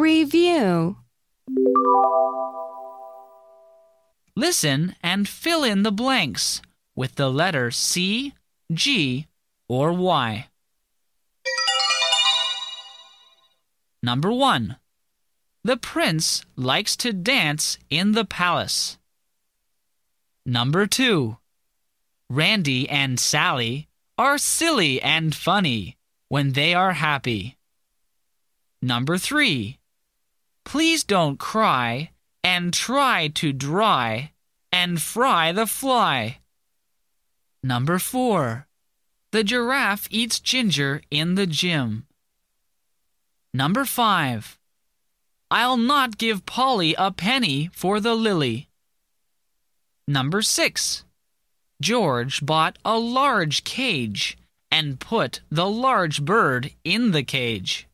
Review Listen and fill in the blanks with the letter C, G, or Y. Number 1. The prince likes to dance in the palace. Number 2. Randy and Sally are silly and funny when they are happy. Number 3. Please don't cry and try to dry and fry the fly. Number 4. The giraffe eats ginger in the gym. Number 5. I'll not give Polly a penny for the lily. Number 6. George bought a large cage and put the large bird in the cage.